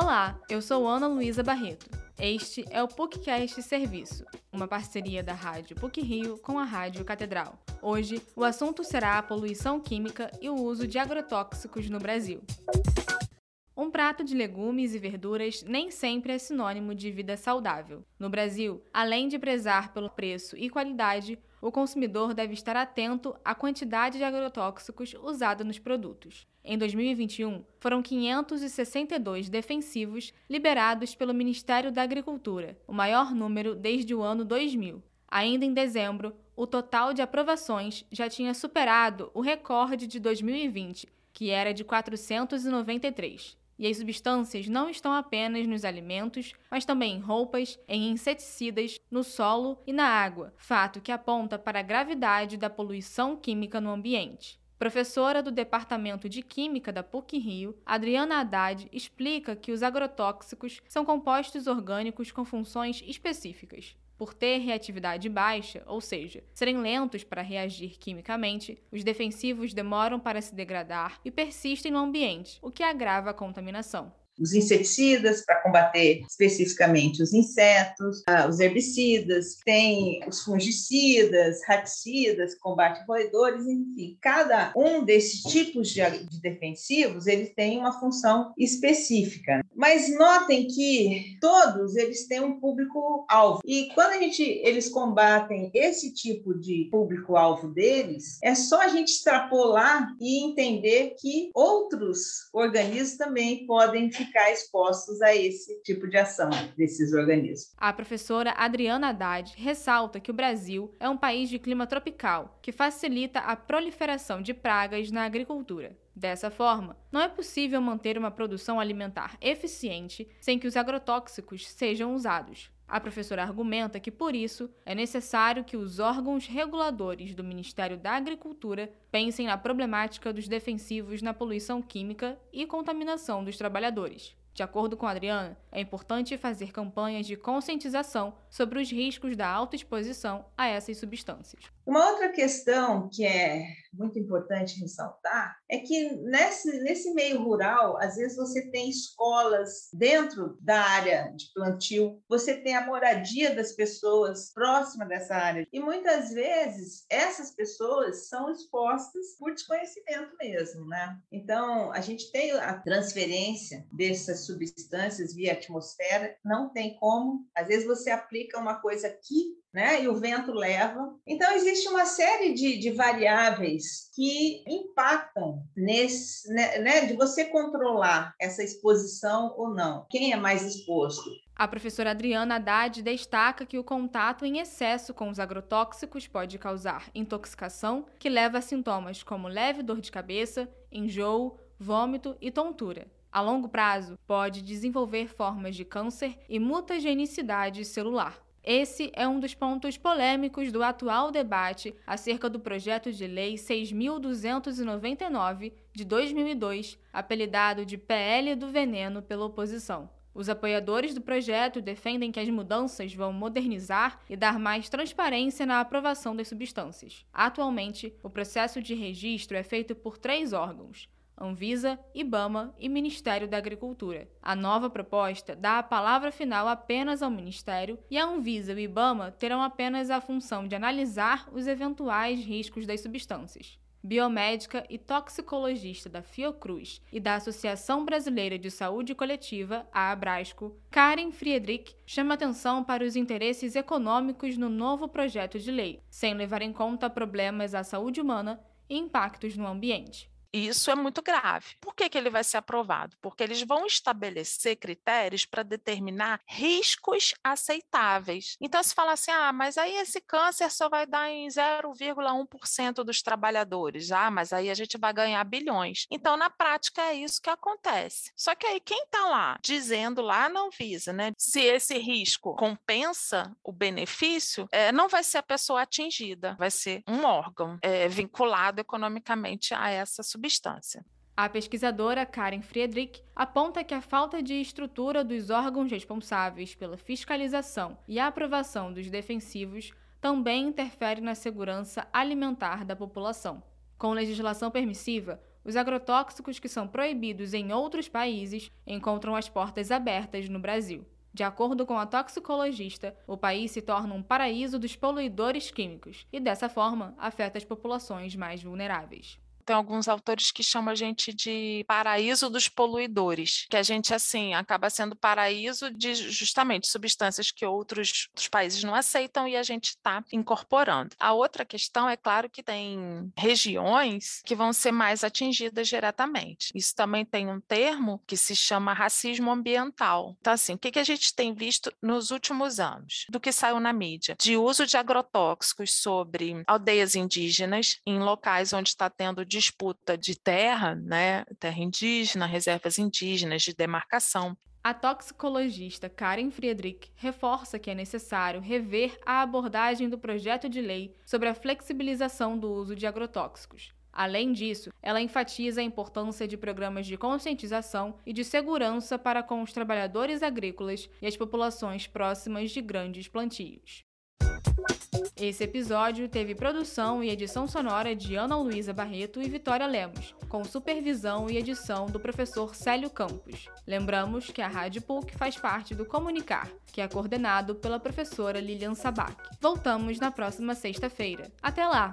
Olá, eu sou Ana Luísa Barreto. Este é o PUCcast Serviço, uma parceria da Rádio PUC Rio com a Rádio Catedral. Hoje, o assunto será a poluição química e o uso de agrotóxicos no Brasil. Um prato de legumes e verduras nem sempre é sinônimo de vida saudável. No Brasil, além de prezar pelo preço e qualidade, o consumidor deve estar atento à quantidade de agrotóxicos usada nos produtos. Em 2021, foram 562 defensivos liberados pelo Ministério da Agricultura, o maior número desde o ano 2000. Ainda em dezembro, o total de aprovações já tinha superado o recorde de 2020, que era de 493. E as substâncias não estão apenas nos alimentos, mas também em roupas, em inseticidas, no solo e na água, fato que aponta para a gravidade da poluição química no ambiente. Professora do Departamento de Química da PUC-Rio, Adriana Haddad explica que os agrotóxicos são compostos orgânicos com funções específicas. Por ter reatividade baixa, ou seja, serem lentos para reagir quimicamente, os defensivos demoram para se degradar e persistem no ambiente, o que agrava a contaminação os inseticidas para combater especificamente os insetos, ah, os herbicidas, tem os fungicidas, raticidas, combate roedores, enfim, cada um desses tipos de, de defensivos ele tem uma função específica. Mas notem que todos eles têm um público alvo e quando a gente eles combatem esse tipo de público alvo deles, é só a gente extrapolar e entender que outros organismos também podem ficar ficar expostos a esse tipo de ação desses organismos. A professora Adriana Haddad ressalta que o Brasil é um país de clima tropical, que facilita a proliferação de pragas na agricultura. Dessa forma, não é possível manter uma produção alimentar eficiente sem que os agrotóxicos sejam usados. A professora argumenta que, por isso, é necessário que os órgãos reguladores do Ministério da Agricultura pensem na problemática dos defensivos na poluição química e contaminação dos trabalhadores. De acordo com Adriana, é importante fazer campanhas de conscientização sobre os riscos da autoexposição a essas substâncias. Uma outra questão que é muito importante ressaltar é que nesse, nesse meio rural, às vezes você tem escolas dentro da área de plantio, você tem a moradia das pessoas próxima dessa área, e muitas vezes essas pessoas são expostas por desconhecimento mesmo, né? Então, a gente tem a transferência dessas substâncias via atmosfera, não tem como. Às vezes você aplica uma coisa aqui né? E o vento leva. Então, existe uma série de, de variáveis que impactam nesse, né, né, de você controlar essa exposição ou não. Quem é mais exposto? A professora Adriana Haddad destaca que o contato em excesso com os agrotóxicos pode causar intoxicação, que leva a sintomas como leve dor de cabeça, enjoo, vômito e tontura. A longo prazo, pode desenvolver formas de câncer e mutagenicidade celular. Esse é um dos pontos polêmicos do atual debate acerca do projeto de lei 6.299 de 2002, apelidado de PL do Veneno pela oposição. Os apoiadores do projeto defendem que as mudanças vão modernizar e dar mais transparência na aprovação das substâncias. Atualmente, o processo de registro é feito por três órgãos: Anvisa, IBAMA e Ministério da Agricultura. A nova proposta dá a palavra final apenas ao Ministério e a Anvisa e o IBAMA terão apenas a função de analisar os eventuais riscos das substâncias. Biomédica e toxicologista da Fiocruz e da Associação Brasileira de Saúde Coletiva, a Abrasco, Karen Friedrich chama atenção para os interesses econômicos no novo projeto de lei, sem levar em conta problemas à saúde humana e impactos no ambiente. Isso é muito grave. Por que, que ele vai ser aprovado? Porque eles vão estabelecer critérios para determinar riscos aceitáveis. Então, se fala assim, ah, mas aí esse câncer só vai dar em 0,1% dos trabalhadores. Ah, mas aí a gente vai ganhar bilhões. Então, na prática, é isso que acontece. Só que aí, quem está lá dizendo lá na Anvisa, né, se esse risco compensa o benefício, é, não vai ser a pessoa atingida, vai ser um órgão é, vinculado economicamente a essa substância substância. A pesquisadora Karen Friedrich aponta que a falta de estrutura dos órgãos responsáveis pela fiscalização e aprovação dos defensivos também interfere na segurança alimentar da população. Com legislação permissiva, os agrotóxicos que são proibidos em outros países encontram as portas abertas no Brasil. De acordo com a toxicologista, o país se torna um paraíso dos poluidores químicos e, dessa forma, afeta as populações mais vulneráveis tem alguns autores que chamam a gente de paraíso dos poluidores, que a gente, assim, acaba sendo paraíso de justamente substâncias que outros, outros países não aceitam e a gente está incorporando. A outra questão é claro que tem regiões que vão ser mais atingidas diretamente. Isso também tem um termo que se chama racismo ambiental. Então, assim, o que, que a gente tem visto nos últimos anos, do que saiu na mídia, de uso de agrotóxicos sobre aldeias indígenas em locais onde está tendo disputa de terra, né, terra indígena, reservas indígenas, de demarcação. A toxicologista Karen Friedrich reforça que é necessário rever a abordagem do projeto de lei sobre a flexibilização do uso de agrotóxicos. Além disso, ela enfatiza a importância de programas de conscientização e de segurança para com os trabalhadores agrícolas e as populações próximas de grandes plantios. Esse episódio teve produção e edição sonora de Ana Luísa Barreto e Vitória Lemos, com supervisão e edição do professor Célio Campos. Lembramos que a Rádio PUC faz parte do Comunicar, que é coordenado pela professora Lilian Sabac. Voltamos na próxima sexta-feira. Até lá!